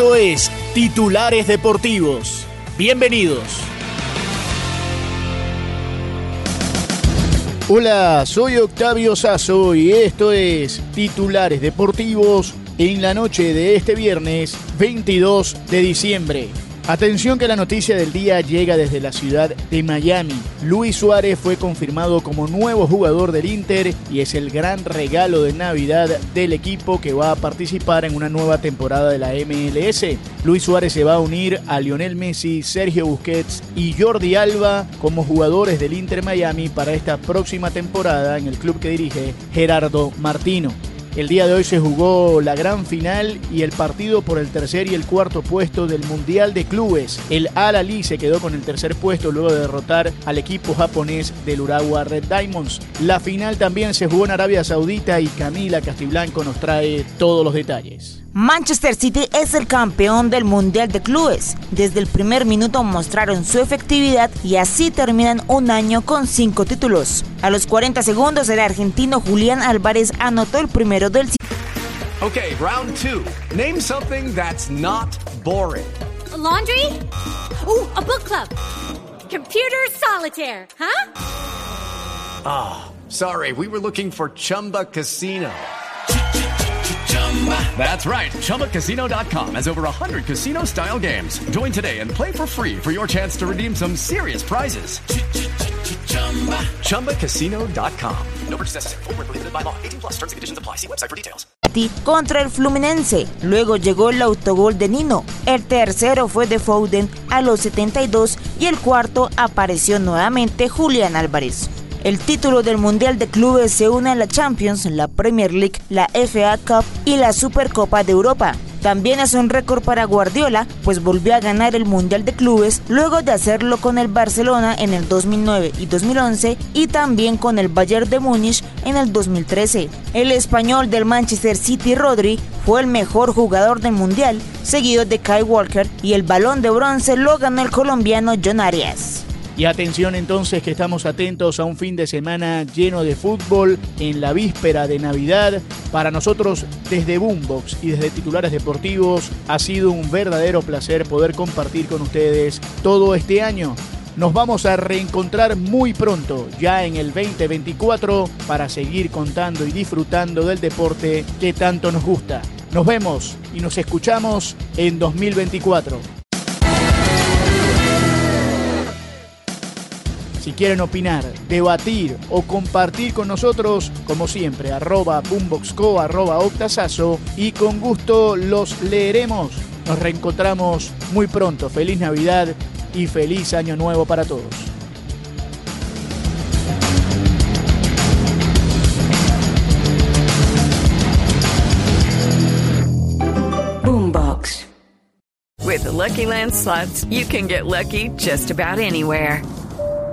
Esto es Titulares Deportivos. Bienvenidos. Hola, soy Octavio Sazo y esto es Titulares Deportivos en la noche de este viernes 22 de diciembre. Atención que la noticia del día llega desde la ciudad de Miami. Luis Suárez fue confirmado como nuevo jugador del Inter y es el gran regalo de Navidad del equipo que va a participar en una nueva temporada de la MLS. Luis Suárez se va a unir a Lionel Messi, Sergio Busquets y Jordi Alba como jugadores del Inter Miami para esta próxima temporada en el club que dirige Gerardo Martino. El día de hoy se jugó la gran final y el partido por el tercer y el cuarto puesto del Mundial de Clubes. El Al Ali se quedó con el tercer puesto luego de derrotar al equipo japonés del Urawa Red Diamonds. La final también se jugó en Arabia Saudita y Camila Castiblanco nos trae todos los detalles. Manchester City es el campeón del Mundial de Clubes. Desde el primer minuto mostraron su efectividad y así terminan un año con cinco títulos. A los 40 segundos el argentino Julián Álvarez anotó el primero del Okay, round two. Name something that's not boring. A laundry? Ooh, a book club. Computer solitaire, huh? Ah, oh, sorry. We were looking for Chumba Casino. That's right. ChumbaCasino.com has over 100 casino style games. Join today and play for free for your chance to redeem some serious prizes. ChumbaCasino.com. No purchase necessary. Full prohibited by law. 18 plus terms and conditions apply. See website for details. Contra el Fluminense. Luego llegó el autogol de Nino. El tercero fue de Foden a los 72 y el cuarto apareció nuevamente Julián Álvarez. El título del Mundial de Clubes se une a la Champions, la Premier League, la FA Cup y la Supercopa de Europa. También es un récord para Guardiola, pues volvió a ganar el Mundial de Clubes luego de hacerlo con el Barcelona en el 2009 y 2011 y también con el Bayern de Múnich en el 2013. El español del Manchester City Rodri fue el mejor jugador del Mundial, seguido de Kai Walker y el balón de bronce lo ganó el colombiano John Arias. Y atención entonces que estamos atentos a un fin de semana lleno de fútbol en la víspera de Navidad. Para nosotros desde Boombox y desde titulares deportivos ha sido un verdadero placer poder compartir con ustedes todo este año. Nos vamos a reencontrar muy pronto, ya en el 2024, para seguir contando y disfrutando del deporte que tanto nos gusta. Nos vemos y nos escuchamos en 2024. Si quieren opinar, debatir o compartir con nosotros, como siempre, arroba boomboxco, arroba octasazo y con gusto los leeremos. Nos reencontramos muy pronto. Feliz Navidad y feliz Año Nuevo para todos. Boombox. With the Lucky Land slots, you can get lucky just about anywhere.